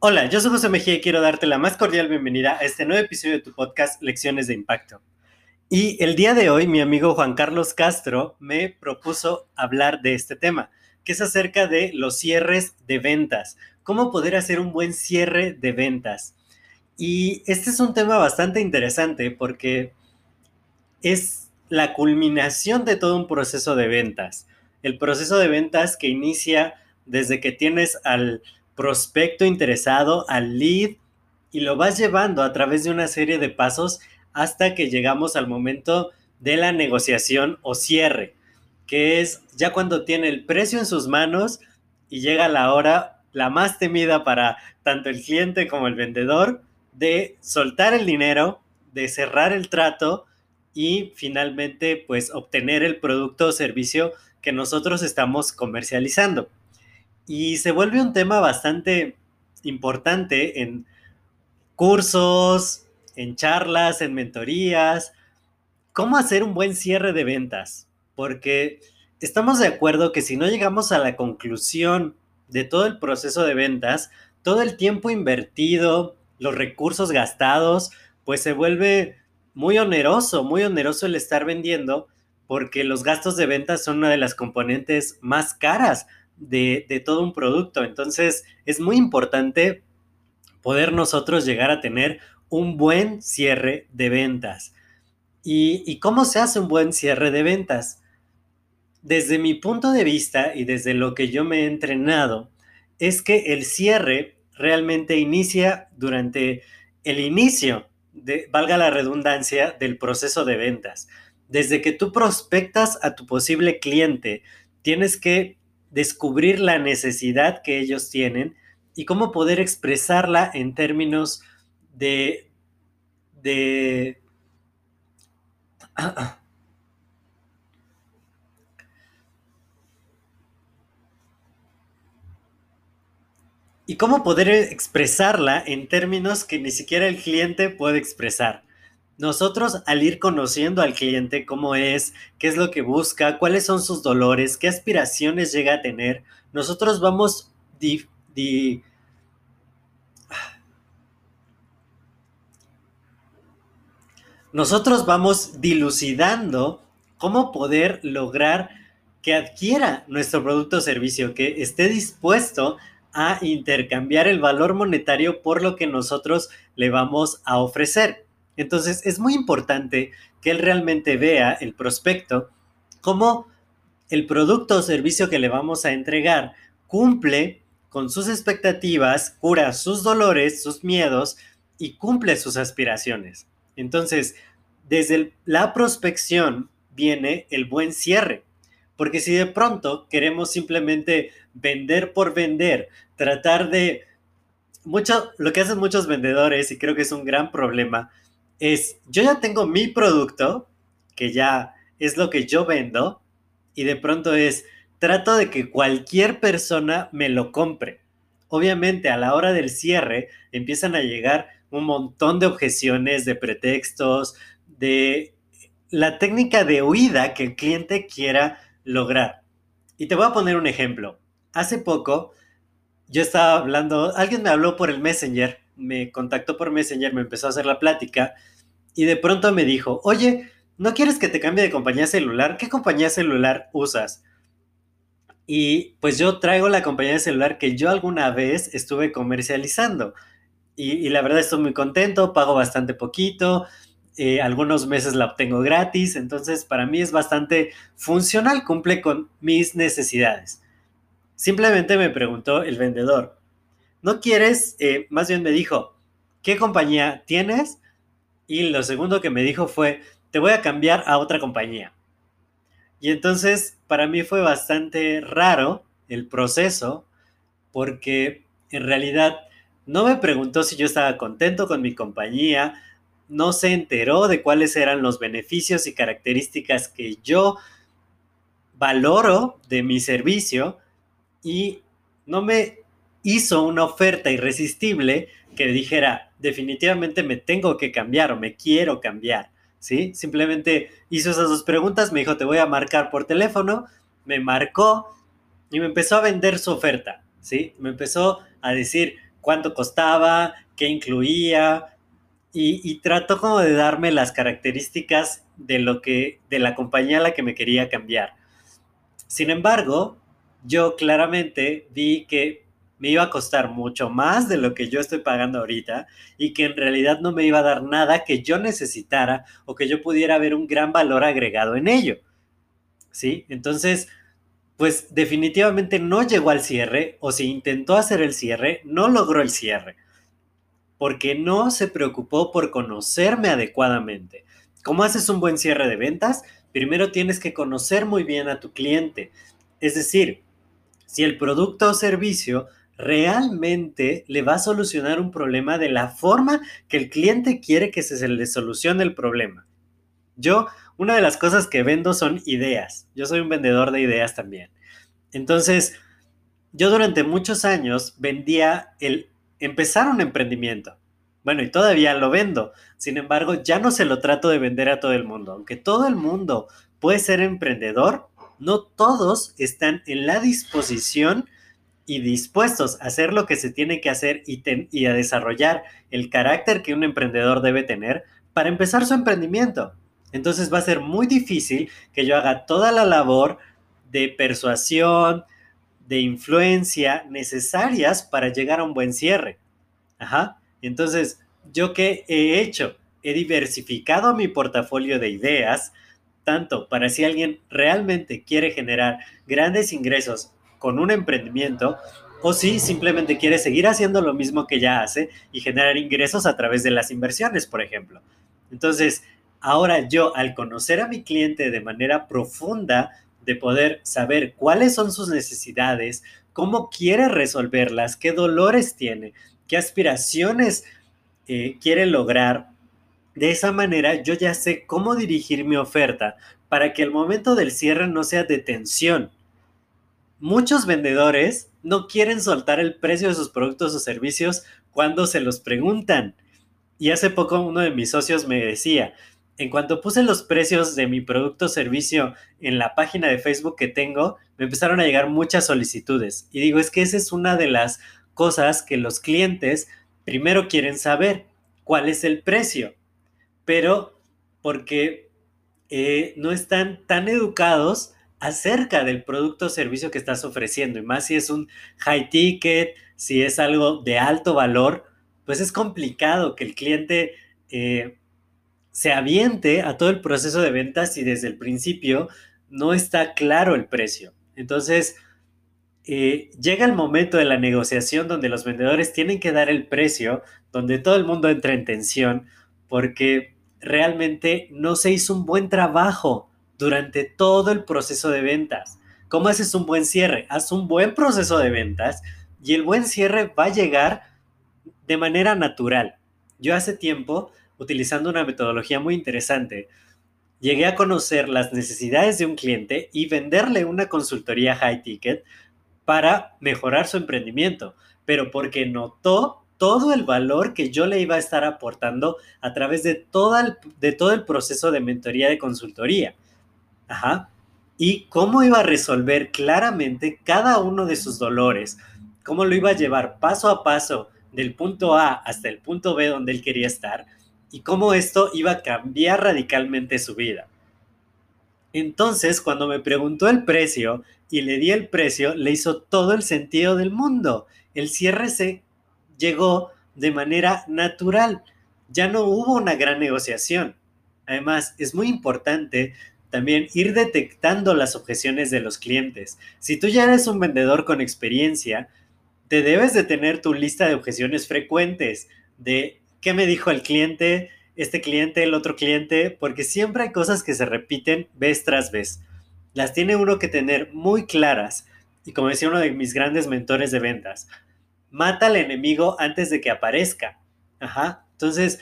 Hola, yo soy José Mejía y quiero darte la más cordial bienvenida a este nuevo episodio de tu podcast Lecciones de Impacto. Y el día de hoy mi amigo Juan Carlos Castro me propuso hablar de este tema, que es acerca de los cierres de ventas, cómo poder hacer un buen cierre de ventas. Y este es un tema bastante interesante porque es la culminación de todo un proceso de ventas. El proceso de ventas que inicia desde que tienes al prospecto interesado, al lead, y lo vas llevando a través de una serie de pasos hasta que llegamos al momento de la negociación o cierre, que es ya cuando tiene el precio en sus manos y llega la hora, la más temida para tanto el cliente como el vendedor, de soltar el dinero, de cerrar el trato y finalmente pues obtener el producto o servicio que nosotros estamos comercializando. Y se vuelve un tema bastante importante en cursos, en charlas, en mentorías. ¿Cómo hacer un buen cierre de ventas? Porque estamos de acuerdo que si no llegamos a la conclusión de todo el proceso de ventas, todo el tiempo invertido, los recursos gastados, pues se vuelve muy oneroso, muy oneroso el estar vendiendo porque los gastos de ventas son una de las componentes más caras de, todo un producto. Entonces es muy importante poder nosotros llegar a tener un buen cierre de ventas. ¿Y, ¿Y, cómo se hace un buen cierre de ventas? Desde mi punto de vista y desde lo que yo me he entrenado, es que el cierre realmente inicia durante el inicio, de, valga la redundancia, del proceso de ventas. Desde que tú prospectas a tu posible cliente, tienes que descubrir la necesidad que ellos tienen y cómo poder expresarla en términos de, de y cómo poder expresarla en términos que ni siquiera el cliente puede expresar nosotros al ir conociendo al cliente cómo es, qué es lo que busca, cuáles son sus dolores, qué aspiraciones llega a tener, nosotros vamos nosotros vamos dilucidando cómo poder lograr que adquiera nuestro producto o servicio, que esté dispuesto a intercambiar el valor monetario por lo que nosotros le vamos a ofrecer. Entonces es muy importante que él realmente vea el prospecto como el producto o servicio que le vamos a entregar cumple con sus expectativas, cura sus dolores, sus miedos y cumple sus aspiraciones. Entonces, desde la prospección viene el buen cierre. Porque si de pronto queremos simplemente vender por vender, tratar de... Mucho, lo que hacen muchos vendedores, y creo que es un gran problema, es, yo ya tengo mi producto, que ya es lo que yo vendo, y de pronto es, trato de que cualquier persona me lo compre. Obviamente a la hora del cierre empiezan a llegar un montón de objeciones, de pretextos, de la técnica de huida que el cliente quiera lograr. Y te voy a poner un ejemplo. Hace poco yo estaba hablando, alguien me habló por el Messenger me contactó por Messenger, me empezó a hacer la plática y de pronto me dijo, oye, ¿no quieres que te cambie de compañía celular? ¿Qué compañía celular usas? Y pues yo traigo la compañía de celular que yo alguna vez estuve comercializando. Y, la verdad estoy muy contento, pago bastante poquito, eh, algunos meses la obtengo gratis, entonces para mí es bastante funcional, cumple con mis necesidades. Simplemente me preguntó el vendedor, no quieres, eh, más bien me dijo, ¿qué compañía tienes? Y lo segundo que me dijo fue, te voy a cambiar a otra compañía. Y entonces para mí fue bastante raro el proceso porque en realidad no me preguntó si yo estaba contento con mi compañía, no se enteró de cuáles eran los beneficios y características que yo valoro de mi servicio y no me hizo una oferta irresistible que dijera, definitivamente me tengo que cambiar o me quiero cambiar, ¿sí? Simplemente hizo esas dos preguntas, me dijo, te voy a marcar por teléfono, me marcó y me empezó a vender su oferta, ¿sí? Me empezó a decir cuánto costaba, qué incluía y, y trató como de darme las características de lo que, de la compañía a la que me quería cambiar. Sin embargo, yo claramente vi que me iba a costar mucho más de lo que yo estoy pagando ahorita y que en realidad no me iba a dar nada que yo necesitara o que yo pudiera ver un gran valor agregado en ello. ¿Sí? Entonces, pues definitivamente no llegó al cierre o si intentó hacer el cierre, no logró el cierre. Porque no se preocupó por conocerme adecuadamente. ¿Cómo haces un buen cierre de ventas? Primero tienes que conocer muy bien a tu cliente. Es decir, si el producto o servicio realmente le va a solucionar un problema de la forma que el cliente quiere que se le solucione el problema. Yo, una de las cosas que vendo son ideas. Yo soy un vendedor de ideas también. Entonces, yo durante muchos años vendía el empezar un emprendimiento. Bueno, y todavía lo vendo. Sin embargo, ya no se lo trato de vender a todo el mundo. Aunque todo el mundo puede ser emprendedor, no todos están en la disposición y dispuestos a hacer lo que se tiene que hacer y, a desarrollar el carácter que un emprendedor debe tener para empezar su emprendimiento. Entonces va a ser muy difícil que yo haga toda la labor de persuasión, de influencia necesarias para llegar a un buen cierre. Ajá. Entonces, ¿yo qué he hecho? He diversificado mi portafolio de ideas, tanto para si alguien realmente quiere generar grandes ingresos con un emprendimiento o si simplemente quiere seguir haciendo lo mismo que ya hace y generar ingresos a través de las inversiones, por ejemplo. Entonces, ahora yo al conocer a mi cliente de manera profunda, de poder saber cuáles son sus necesidades, cómo quiere resolverlas, qué dolores tiene, qué aspiraciones eh, quiere lograr, de esa manera yo ya sé cómo dirigir mi oferta para que el momento del cierre no sea de tensión, muchos vendedores no quieren soltar el precio de sus productos o servicios cuando se los preguntan. Y hace poco uno de mis socios me decía, en cuanto puse los precios de mi producto o servicio en la página de Facebook que tengo, me empezaron a llegar muchas solicitudes. Y digo, es que esa es una de las cosas que los clientes primero quieren saber, cuál es el precio. Pero porque eh, no están tan educados acerca del producto o servicio que estás ofreciendo. Y más si es un high ticket, si es algo de alto valor, pues es complicado que el cliente eh, se aviente a todo el proceso de ventas y desde el principio no está claro el precio. Entonces, eh, llega el momento de la negociación donde los vendedores tienen que dar el precio, donde todo el mundo entra en tensión, porque realmente no se hizo un buen trabajo durante todo el proceso de ventas. ¿Cómo haces un buen cierre? Haz un buen proceso de ventas y el buen cierre va a llegar de manera natural. Yo hace tiempo, utilizando una metodología muy interesante, llegué a conocer las necesidades de un cliente y venderle una consultoría high ticket para mejorar su emprendimiento, pero porque notó todo el valor que yo le iba a estar aportando a través de, de todo el proceso de mentoría de consultoría. Ajá. Y cómo iba a resolver claramente cada uno de sus dolores, cómo lo iba a llevar paso a paso del punto A hasta el punto B donde él quería estar y cómo esto iba a cambiar radicalmente su vida. Entonces, cuando me preguntó el precio y le di el precio, le hizo todo el sentido del mundo. El cierre se llegó de manera natural. Ya no hubo una gran negociación. Además, es muy importante también ir detectando las objeciones de los clientes. Si tú ya eres un vendedor con experiencia, te debes de tener tu lista de objeciones frecuentes de qué me dijo el cliente, este cliente, el otro cliente, porque siempre hay cosas que se repiten vez tras vez. las tiene uno que tener muy claras. Y como decía uno de mis grandes mentores de ventas, mata al enemigo antes de que aparezca. Ajá. Entonces,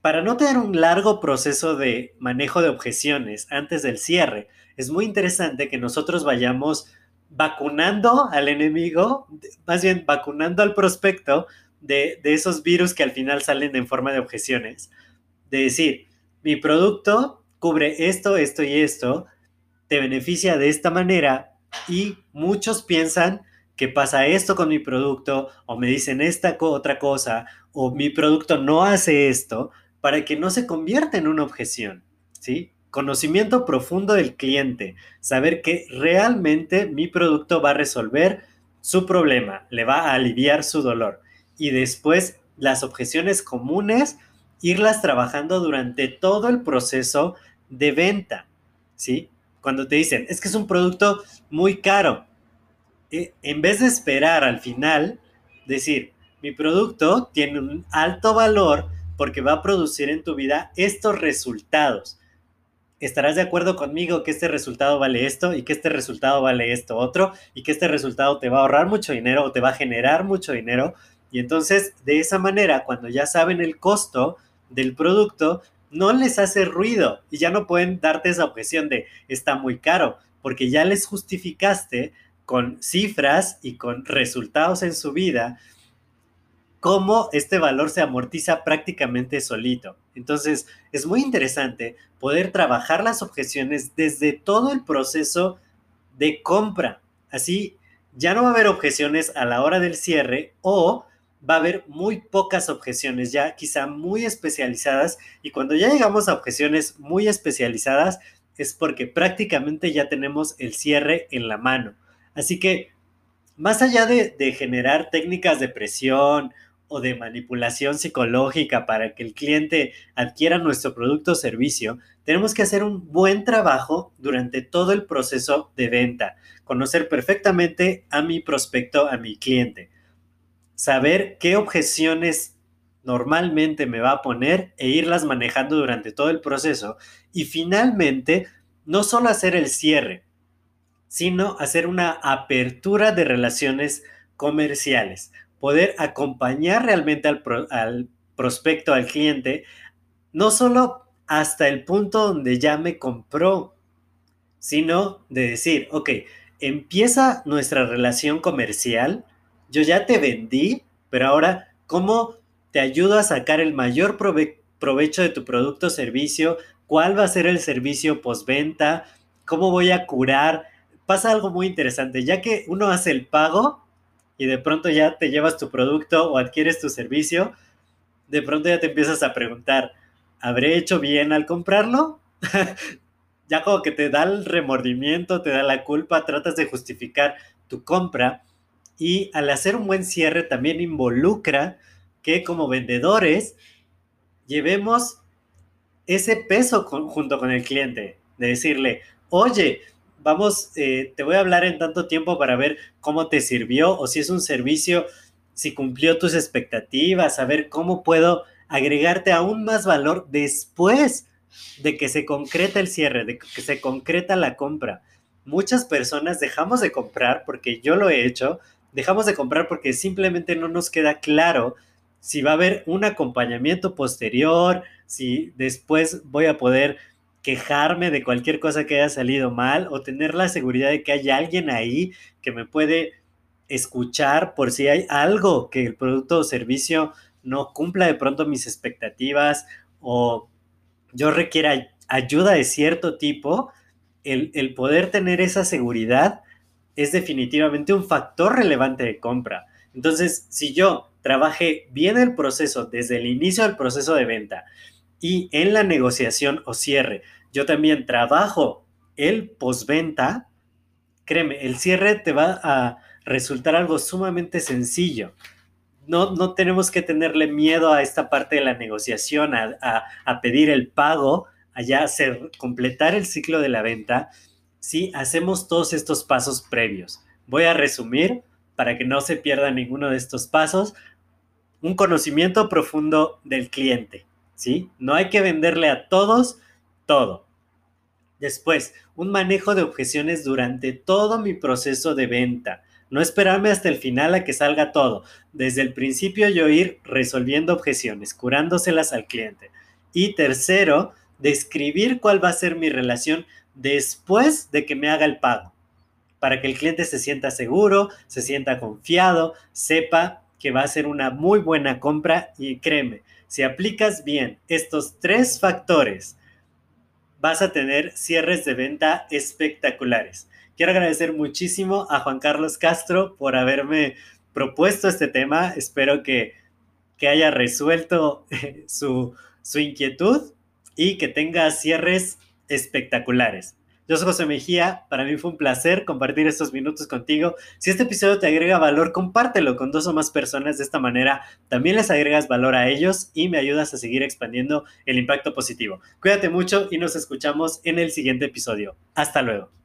para no tener un largo proceso de manejo de objeciones antes del cierre, es muy interesante que nosotros vayamos vacunando al enemigo, más bien vacunando al prospecto de, esos virus que al final salen en forma de objeciones. De decir, mi producto cubre esto, esto y esto, te beneficia de esta manera y muchos piensan que pasa esto con mi producto o me dicen esta otra cosa o mi producto no hace esto para que no se convierta en una objeción, ¿sí? Conocimiento profundo del cliente, saber que realmente mi producto va a resolver su problema, le va a aliviar su dolor y después las objeciones comunes irlas trabajando durante todo el proceso de venta, ¿sí? Cuando te dicen, es que es un producto muy caro, eh, en vez de esperar al final, decir, mi producto tiene un alto valor porque va a producir en tu vida estos resultados. Estarás de acuerdo conmigo que este resultado vale esto y que este resultado vale esto otro y que este resultado te va a ahorrar mucho dinero o te va a generar mucho dinero. Y entonces, de esa manera, cuando ya saben el costo del producto, no les hace ruido y ya no pueden darte esa objeción de está muy caro, porque ya les justificaste con cifras y con resultados en su vida cómo este valor se amortiza prácticamente solito. Entonces, es muy interesante poder trabajar las objeciones desde todo el proceso de compra. Así, ya no va a haber objeciones a la hora del cierre o va a haber muy pocas objeciones, ya quizá muy especializadas. Y cuando ya llegamos a objeciones muy especializadas, es porque prácticamente ya tenemos el cierre en la mano. Así que, más allá de, de generar técnicas de presión o de manipulación psicológica para que el cliente adquiera nuestro producto o servicio, tenemos que hacer un buen trabajo durante todo el proceso de venta, conocer perfectamente a mi prospecto, a mi cliente saber qué objeciones normalmente me va a poner e irlas manejando durante todo el proceso. Y finalmente, no solo hacer el cierre, sino hacer una apertura de relaciones comerciales, poder acompañar realmente al, al prospecto, al cliente, no solo hasta el punto donde ya me compró, sino de decir, ok, empieza nuestra relación comercial, yo ya te vendí, pero ahora, ¿cómo te ayudo a sacar el mayor provecho de tu producto o servicio? ¿Cuál va a ser el servicio postventa? ¿Cómo voy a curar? Pasa algo muy interesante, ya que uno hace el pago y de pronto ya te llevas tu producto o adquieres tu servicio, de pronto ya te empiezas a preguntar, ¿habré hecho bien al comprarlo? ya como que te da el remordimiento, te da la culpa, tratas de justificar tu compra y al hacer un buen cierre también involucra que como vendedores llevemos ese peso junto con el cliente, de decirle, oye, vamos, eh, te voy a hablar en tanto tiempo para ver cómo te sirvió o si es un servicio, si cumplió tus expectativas, a ver cómo puedo agregarte aún más valor después de que se concreta el cierre, de que se concreta la compra. Muchas personas dejamos de comprar, porque yo lo he hecho, dejamos de comprar porque simplemente no nos queda claro si va a haber un acompañamiento posterior, si después voy a poder quejarme de cualquier cosa que haya salido mal o tener la seguridad de que hay alguien ahí que me puede escuchar por si hay algo que el producto o servicio no cumpla de pronto mis expectativas o yo requiera ayuda de cierto tipo, el, el poder tener esa seguridad es definitivamente un factor relevante de compra. Entonces, si yo trabajé bien el proceso desde el inicio del proceso de venta y en la negociación o cierre, yo también trabajo el postventa, créeme, el cierre te va a resultar algo sumamente sencillo. No, no tenemos que tenerle miedo a esta parte de la negociación, a, a pedir el pago, a ya hacer, completar el ciclo de la venta si hacemos todos estos pasos previos. Voy a resumir para que no se pierda ninguno de estos pasos. Un conocimiento profundo del cliente, ¿sí? No hay que venderle a todos todo. Después, un manejo de objeciones durante todo mi proceso de venta. No esperarme hasta el final a que salga todo. Desde el principio yo ir resolviendo objeciones, curándoselas al cliente. Y tercero, describir cuál va a ser mi relación después de que me haga el pago. Para que el cliente se sienta seguro, se sienta confiado, sepa que va a ser una muy buena compra y créeme, si aplicas bien estos tres factores, vas a tener cierres de venta espectaculares. Quiero agradecer muchísimo a Juan Carlos Castro por haberme propuesto este tema. Espero que, haya resuelto su, su inquietud y que tenga cierres espectaculares. Yo soy José Mejía, para mí fue un placer compartir estos minutos contigo. Si este episodio te agrega valor, compártelo con dos o más personas. De esta manera también les agregas valor a ellos y me ayudas a seguir expandiendo el impacto positivo. Cuídate mucho y nos escuchamos en el siguiente episodio. Hasta luego.